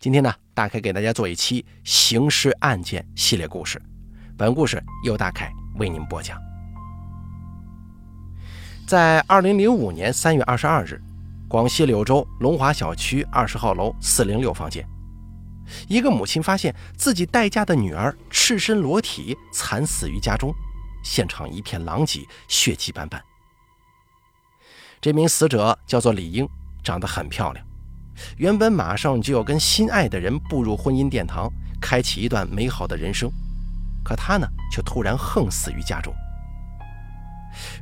今天呢，大凯给大家做一期刑事案件系列故事。本故事由大凯为您播讲。在二零零五年三月二十二日，广西柳州龙华小区二十号楼四零六房间，一个母亲发现自己待嫁的女儿赤身裸体惨死于家中，现场一片狼藉，血迹斑斑。这名死者叫做李英，长得很漂亮。原本马上就要跟心爱的人步入婚姻殿堂，开启一段美好的人生，可他呢，却突然横死于家中。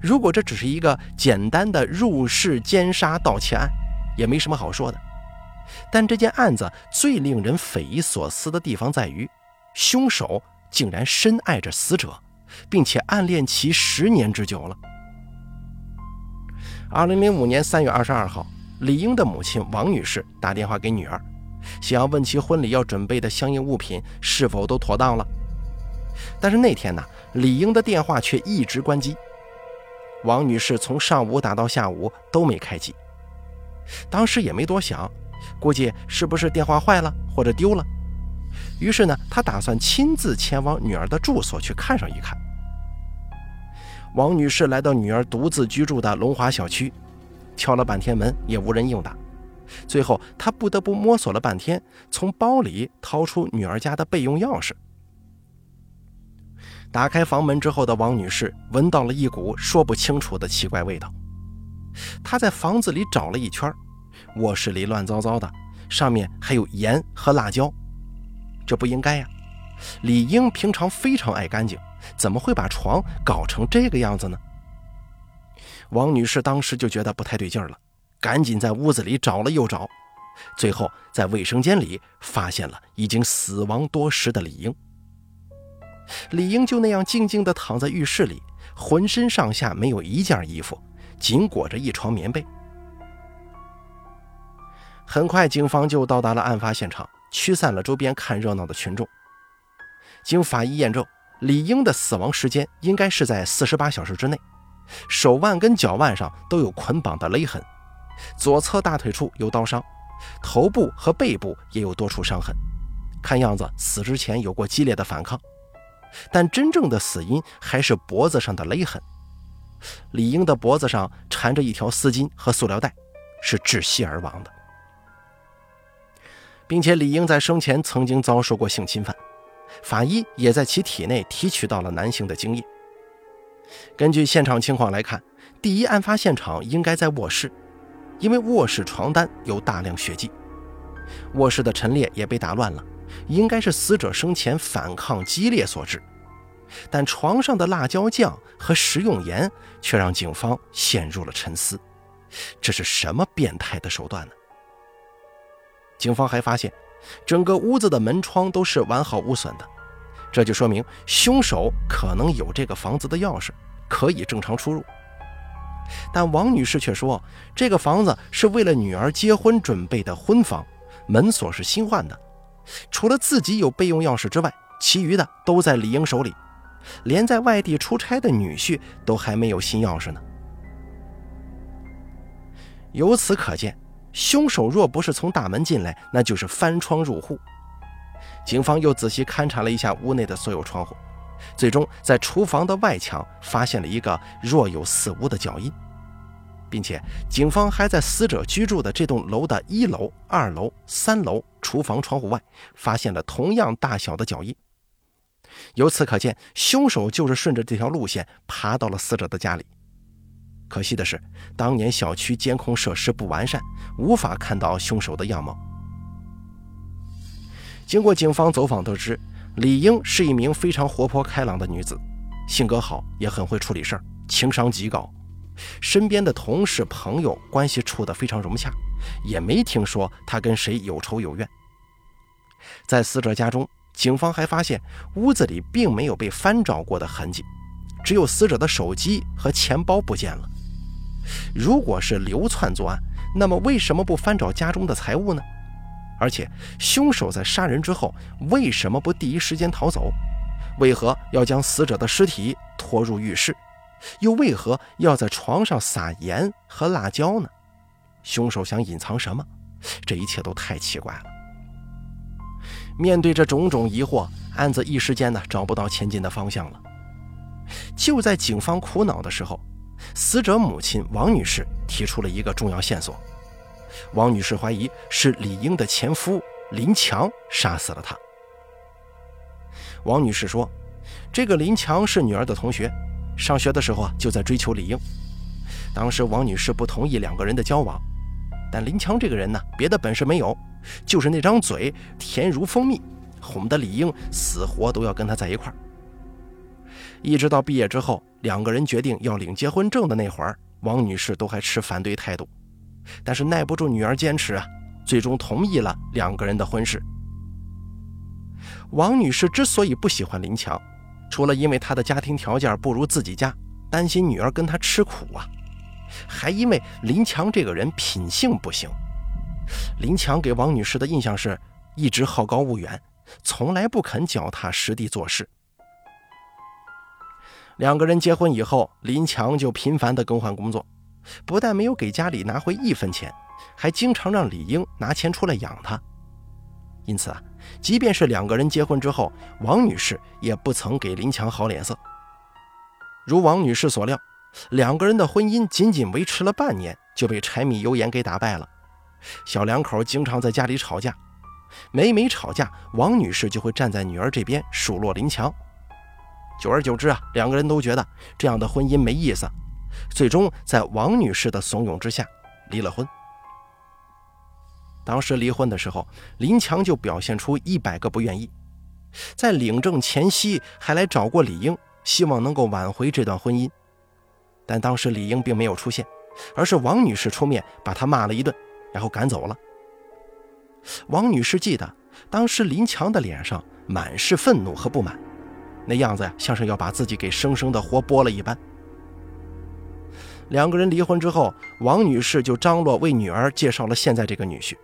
如果这只是一个简单的入室奸杀盗窃案，也没什么好说的。但这件案子最令人匪夷所思的地方在于，凶手竟然深爱着死者，并且暗恋其十年之久了。二零零五年三月二十二号。李英的母亲王女士打电话给女儿，想要问其婚礼要准备的相应物品是否都妥当了。但是那天呢，李英的电话却一直关机。王女士从上午打到下午都没开机，当时也没多想，估计是不是电话坏了或者丢了。于是呢，她打算亲自前往女儿的住所去看上一看。王女士来到女儿独自居住的龙华小区。敲了半天门也无人应答，最后他不得不摸索了半天，从包里掏出女儿家的备用钥匙。打开房门之后的王女士闻到了一股说不清楚的奇怪味道。她在房子里找了一圈，卧室里乱糟糟的，上面还有盐和辣椒，这不应该呀！李英平常非常爱干净，怎么会把床搞成这个样子呢？王女士当时就觉得不太对劲了，赶紧在屋子里找了又找，最后在卫生间里发现了已经死亡多时的李英。李英就那样静静地躺在浴室里，浑身上下没有一件衣服，仅裹着一床棉被。很快，警方就到达了案发现场，驱散了周边看热闹的群众。经法医验证，李英的死亡时间应该是在四十八小时之内。手腕跟脚腕上都有捆绑的勒痕，左侧大腿处有刀伤，头部和背部也有多处伤痕，看样子死之前有过激烈的反抗。但真正的死因还是脖子上的勒痕。李英的脖子上缠着一条丝巾和塑料袋，是窒息而亡的，并且李英在生前曾经遭受过性侵犯，法医也在其体内提取到了男性的精液。根据现场情况来看，第一案发现场应该在卧室，因为卧室床单有大量血迹，卧室的陈列也被打乱了，应该是死者生前反抗激烈所致。但床上的辣椒酱和食用盐却让警方陷入了沉思，这是什么变态的手段呢？警方还发现，整个屋子的门窗都是完好无损的。这就说明凶手可能有这个房子的钥匙，可以正常出入。但王女士却说，这个房子是为了女儿结婚准备的婚房，门锁是新换的，除了自己有备用钥匙之外，其余的都在李英手里，连在外地出差的女婿都还没有新钥匙呢。由此可见，凶手若不是从大门进来，那就是翻窗入户。警方又仔细勘察了一下屋内的所有窗户，最终在厨房的外墙发现了一个若有似无的脚印，并且警方还在死者居住的这栋楼的一楼、二楼、三楼厨房窗户外发现了同样大小的脚印。由此可见，凶手就是顺着这条路线爬到了死者的家里。可惜的是，当年小区监控设施不完善，无法看到凶手的样貌。经过警方走访得知，李英是一名非常活泼开朗的女子，性格好，也很会处理事儿，情商极高。身边的同事朋友关系处得非常融洽，也没听说她跟谁有仇有怨。在死者家中，警方还发现屋子里并没有被翻找过的痕迹，只有死者的手机和钱包不见了。如果是流窜作案，那么为什么不翻找家中的财物呢？而且，凶手在杀人之后为什么不第一时间逃走？为何要将死者的尸体拖入浴室？又为何要在床上撒盐和辣椒呢？凶手想隐藏什么？这一切都太奇怪了。面对这种种疑惑，案子一时间呢找不到前进的方向了。就在警方苦恼的时候，死者母亲王女士提出了一个重要线索。王女士怀疑是李英的前夫林强杀死了她。王女士说：“这个林强是女儿的同学，上学的时候啊就在追求李英。当时王女士不同意两个人的交往，但林强这个人呢，别的本事没有，就是那张嘴甜如蜂蜜，哄得李英死活都要跟他在一块儿。一直到毕业之后，两个人决定要领结婚证的那会儿，王女士都还持反对态度。”但是耐不住女儿坚持啊，最终同意了两个人的婚事。王女士之所以不喜欢林强，除了因为他的家庭条件不如自己家，担心女儿跟他吃苦啊，还因为林强这个人品性不行。林强给王女士的印象是一直好高骛远，从来不肯脚踏实地做事。两个人结婚以后，林强就频繁地更换工作。不但没有给家里拿回一分钱，还经常让李英拿钱出来养他。因此啊，即便是两个人结婚之后，王女士也不曾给林强好脸色。如王女士所料，两个人的婚姻仅仅维持了半年，就被柴米油盐给打败了。小两口经常在家里吵架，每每吵架，王女士就会站在女儿这边数落林强。久而久之啊，两个人都觉得这样的婚姻没意思。最终，在王女士的怂恿之下，离了婚。当时离婚的时候，林强就表现出一百个不愿意，在领证前夕还来找过李英，希望能够挽回这段婚姻。但当时李英并没有出现，而是王女士出面把他骂了一顿，然后赶走了。王女士记得，当时林强的脸上满是愤怒和不满，那样子呀，像是要把自己给生生的活剥了一般。两个人离婚之后，王女士就张罗为女儿介绍了现在这个女婿。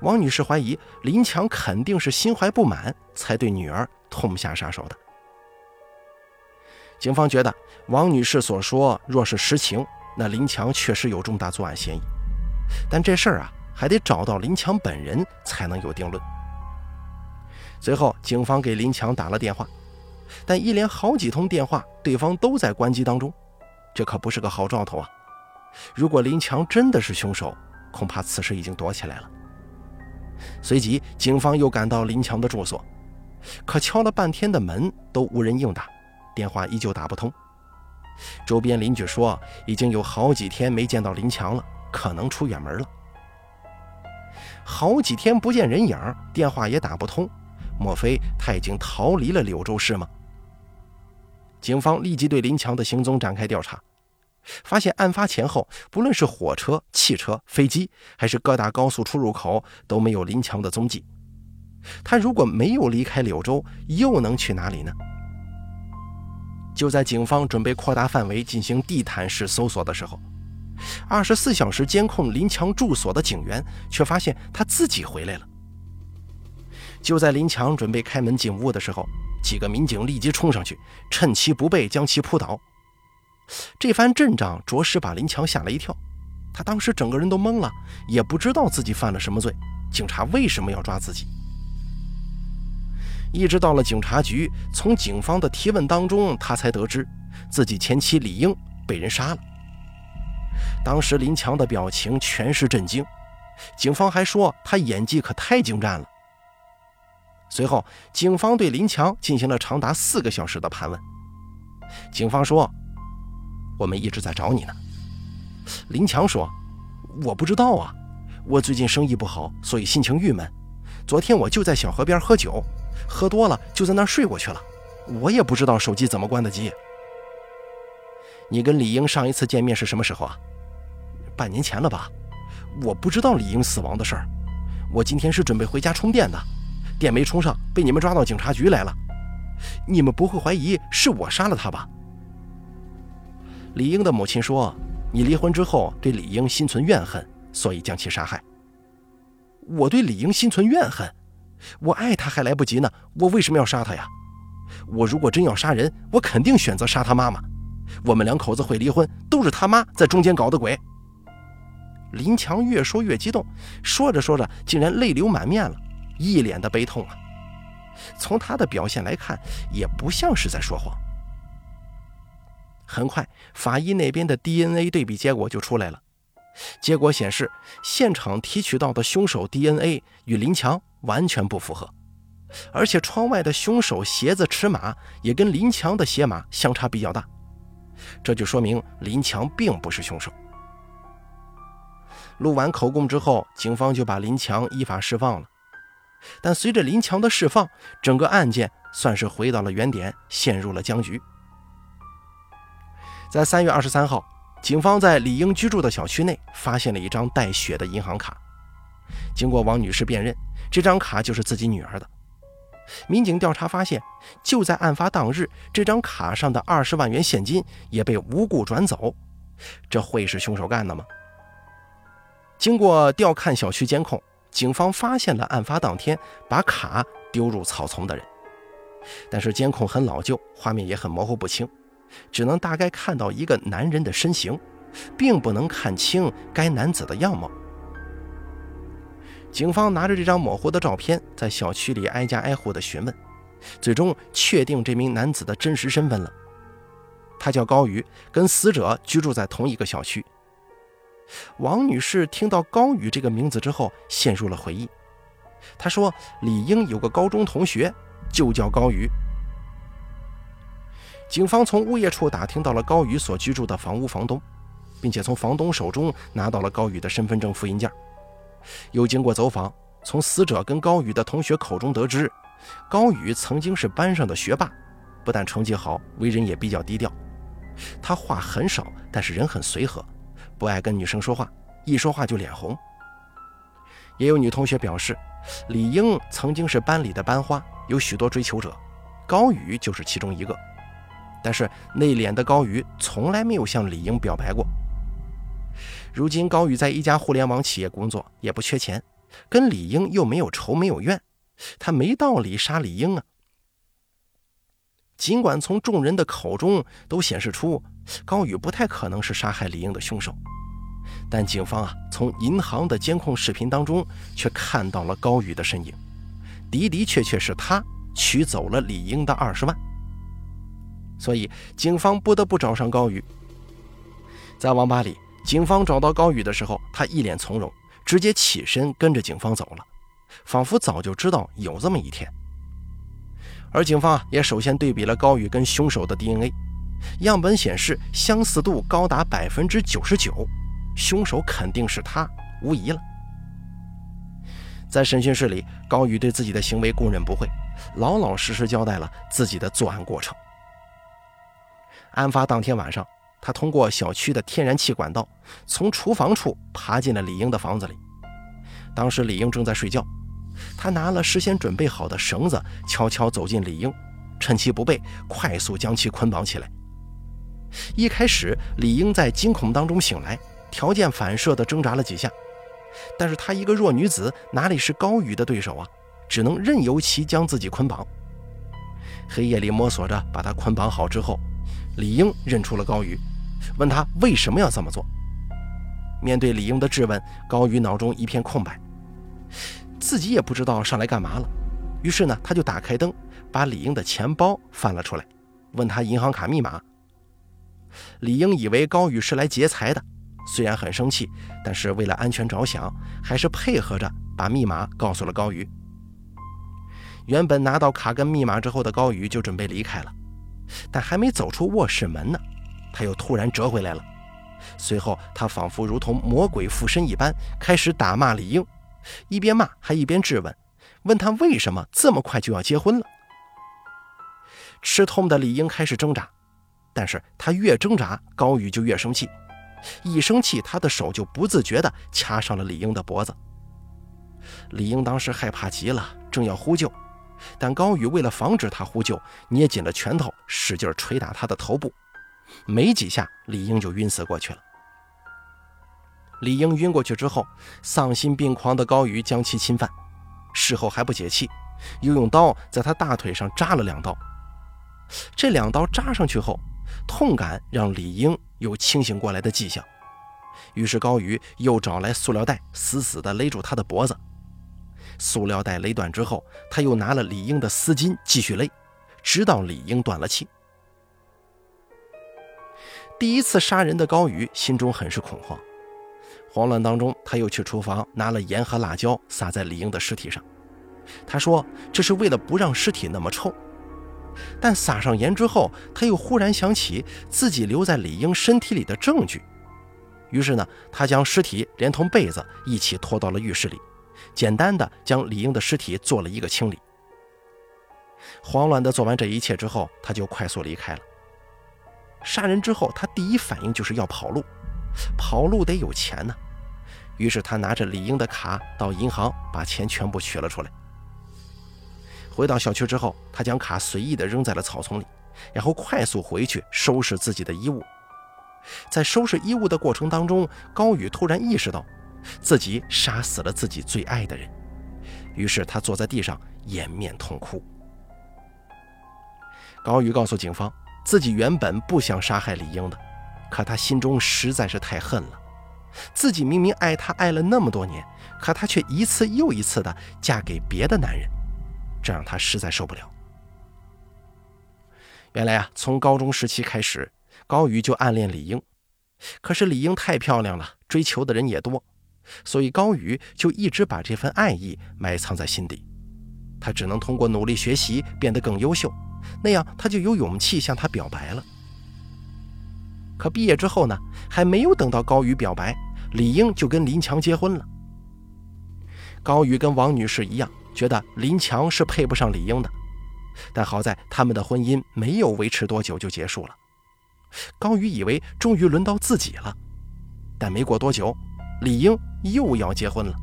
王女士怀疑林强肯定是心怀不满，才对女儿痛下杀手的。警方觉得王女士所说若是实情，那林强确实有重大作案嫌疑。但这事儿啊，还得找到林强本人才能有定论。随后，警方给林强打了电话，但一连好几通电话，对方都在关机当中。这可不是个好兆头啊！如果林强真的是凶手，恐怕此时已经躲起来了。随即，警方又赶到林强的住所，可敲了半天的门都无人应答，电话依旧打不通。周边邻居说，已经有好几天没见到林强了，可能出远门了。好几天不见人影，电话也打不通，莫非他已经逃离了柳州市吗？警方立即对林强的行踪展开调查，发现案发前后，不论是火车、汽车、飞机，还是各大高速出入口，都没有林强的踪迹。他如果没有离开柳州，又能去哪里呢？就在警方准备扩大范围进行地毯式搜索的时候，二十四小时监控林强住所的警员却发现他自己回来了。就在林强准备开门进屋的时候，几个民警立即冲上去，趁其不备将其扑倒。这番阵仗着实把林强吓了一跳，他当时整个人都懵了，也不知道自己犯了什么罪，警察为什么要抓自己？一直到了警察局，从警方的提问当中，他才得知自己前妻李英被人杀了。当时林强的表情全是震惊，警方还说他演技可太精湛了。随后，警方对林强进行了长达四个小时的盘问。警方说：“我们一直在找你呢。”林强说：“我不知道啊，我最近生意不好，所以心情郁闷。昨天我就在小河边喝酒，喝多了就在那儿睡过去了。我也不知道手机怎么关的机。”你跟李英上一次见面是什么时候啊？半年前了吧？我不知道李英死亡的事儿。我今天是准备回家充电的。电没充上，被你们抓到警察局来了。你们不会怀疑是我杀了他吧？李英的母亲说：“你离婚之后对李英心存怨恨，所以将其杀害。”我对李英心存怨恨，我爱他还来不及呢，我为什么要杀他呀？我如果真要杀人，我肯定选择杀他妈妈。我们两口子会离婚，都是他妈在中间搞的鬼。林强越说越激动，说着说着竟然泪流满面了。一脸的悲痛啊。从他的表现来看，也不像是在说谎。很快，法医那边的 DNA 对比结果就出来了。结果显示，现场提取到的凶手 DNA 与林强完全不符合，而且窗外的凶手鞋子尺码也跟林强的鞋码相差比较大，这就说明林强并不是凶手。录完口供之后，警方就把林强依法释放了。但随着林强的释放，整个案件算是回到了原点，陷入了僵局。在三月二十三号。警方在李英居住的小区内发现了一张带血的银行卡。经过王女士辨认，这张卡就是自己女儿的。民警调查发现，就在案发当日，这张卡上的二十万元现金也被无故转走。这会是凶手干的吗？经过调看小区监控，警方发现了案发当天把卡丢入草丛的人，但是监控很老旧，画面也很模糊不清。只能大概看到一个男人的身形，并不能看清该男子的样貌。警方拿着这张模糊的照片，在小区里挨家挨户的询问，最终确定这名男子的真实身份了。他叫高宇，跟死者居住在同一个小区。王女士听到高宇这个名字之后，陷入了回忆。她说：“李英有个高中同学，就叫高宇。”警方从物业处打听到了高宇所居住的房屋房东，并且从房东手中拿到了高宇的身份证复印件。又经过走访，从死者跟高宇的同学口中得知，高宇曾经是班上的学霸，不但成绩好，为人也比较低调。他话很少，但是人很随和，不爱跟女生说话，一说话就脸红。也有女同学表示，李英曾经是班里的班花，有许多追求者，高宇就是其中一个。但是内敛的高宇从来没有向李英表白过。如今高宇在一家互联网企业工作，也不缺钱，跟李英又没有仇没有怨，他没道理杀李英啊。尽管从众人的口中都显示出高宇不太可能是杀害李英的凶手，但警方啊从银行的监控视频当中却看到了高宇的身影，的的确确是他取走了李英的二十万。所以，警方不得不找上高宇。在网吧里，警方找到高宇的时候，他一脸从容，直接起身跟着警方走了，仿佛早就知道有这么一天。而警方也首先对比了高宇跟凶手的 DNA，样本显示相似度高达百分之九十九，凶手肯定是他，无疑了。在审讯室里，高宇对自己的行为供认不讳，老老实实交代了自己的作案过程。案发当天晚上，他通过小区的天然气管道，从厨房处爬进了李英的房子里。当时李英正在睡觉，他拿了事先准备好的绳子，悄悄走进李英，趁其不备，快速将其捆绑起来。一开始，李英在惊恐当中醒来，条件反射地挣扎了几下，但是她一个弱女子，哪里是高宇的对手啊？只能任由其将自己捆绑。黑夜里摸索着把他捆绑好之后。李英认出了高宇，问他为什么要这么做。面对李英的质问，高宇脑中一片空白，自己也不知道上来干嘛了。于是呢，他就打开灯，把李英的钱包翻了出来，问他银行卡密码。李英以为高宇是来劫财的，虽然很生气，但是为了安全着想，还是配合着把密码告诉了高宇。原本拿到卡跟密码之后的高宇就准备离开了。但还没走出卧室门呢，他又突然折回来了。随后，他仿佛如同魔鬼附身一般，开始打骂李英，一边骂还一边质问，问他为什么这么快就要结婚了。吃痛的李英开始挣扎，但是他越挣扎，高宇就越生气，一生气，他的手就不自觉地掐上了李英的脖子。李英当时害怕极了，正要呼救。但高宇为了防止他呼救，捏紧了拳头，使劲捶打他的头部。没几下，李英就晕死过去了。李英晕过去之后，丧心病狂的高宇将其侵犯，事后还不解气，又用刀在他大腿上扎了两刀。这两刀扎上去后，痛感让李英有清醒过来的迹象，于是高宇又找来塑料袋，死死地勒住他的脖子。塑料袋勒断之后，他又拿了李英的丝巾继续勒，直到李英断了气。第一次杀人的高宇心中很是恐慌，慌乱当中，他又去厨房拿了盐和辣椒撒在李英的尸体上。他说这是为了不让尸体那么臭。但撒上盐之后，他又忽然想起自己留在李英身体里的证据，于是呢，他将尸体连同被子一起拖到了浴室里，简单的将李英的尸体做了一个清理。慌乱的做完这一切之后，他就快速离开了。杀人之后，他第一反应就是要跑路，跑路得有钱呢。于是他拿着李英的卡到银行，把钱全部取了出来。回到小区之后，他将卡随意地扔在了草丛里，然后快速回去收拾自己的衣物。在收拾衣物的过程当中，高宇突然意识到自己杀死了自己最爱的人，于是他坐在地上掩面痛哭。高宇告诉警方。自己原本不想杀害李英的，可他心中实在是太恨了。自己明明爱她爱了那么多年，可她却一次又一次的嫁给别的男人，这让他实在受不了。原来啊，从高中时期开始，高宇就暗恋李英，可是李英太漂亮了，追求的人也多，所以高宇就一直把这份爱意埋藏在心底。他只能通过努力学习变得更优秀。那样他就有勇气向她表白了。可毕业之后呢，还没有等到高宇表白，李英就跟林强结婚了。高宇跟王女士一样，觉得林强是配不上李英的，但好在他们的婚姻没有维持多久就结束了。高宇以为终于轮到自己了，但没过多久，李英又要结婚了。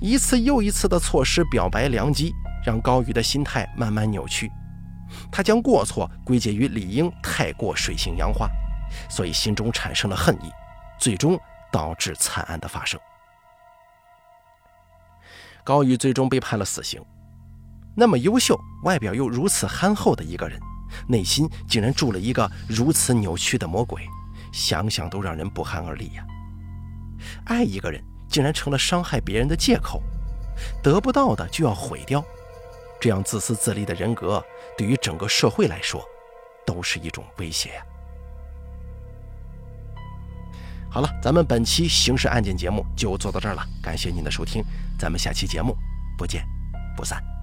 一次又一次的错失表白良机。让高宇的心态慢慢扭曲，他将过错归结于李英太过水性杨花，所以心中产生了恨意，最终导致惨案的发生。高宇最终被判了死刑。那么优秀、外表又如此憨厚的一个人，内心竟然住了一个如此扭曲的魔鬼，想想都让人不寒而栗呀！爱一个人竟然成了伤害别人的借口，得不到的就要毁掉。这样自私自利的人格，对于整个社会来说，都是一种威胁呀。好了，咱们本期刑事案件节目就做到这儿了，感谢您的收听，咱们下期节目不见不散。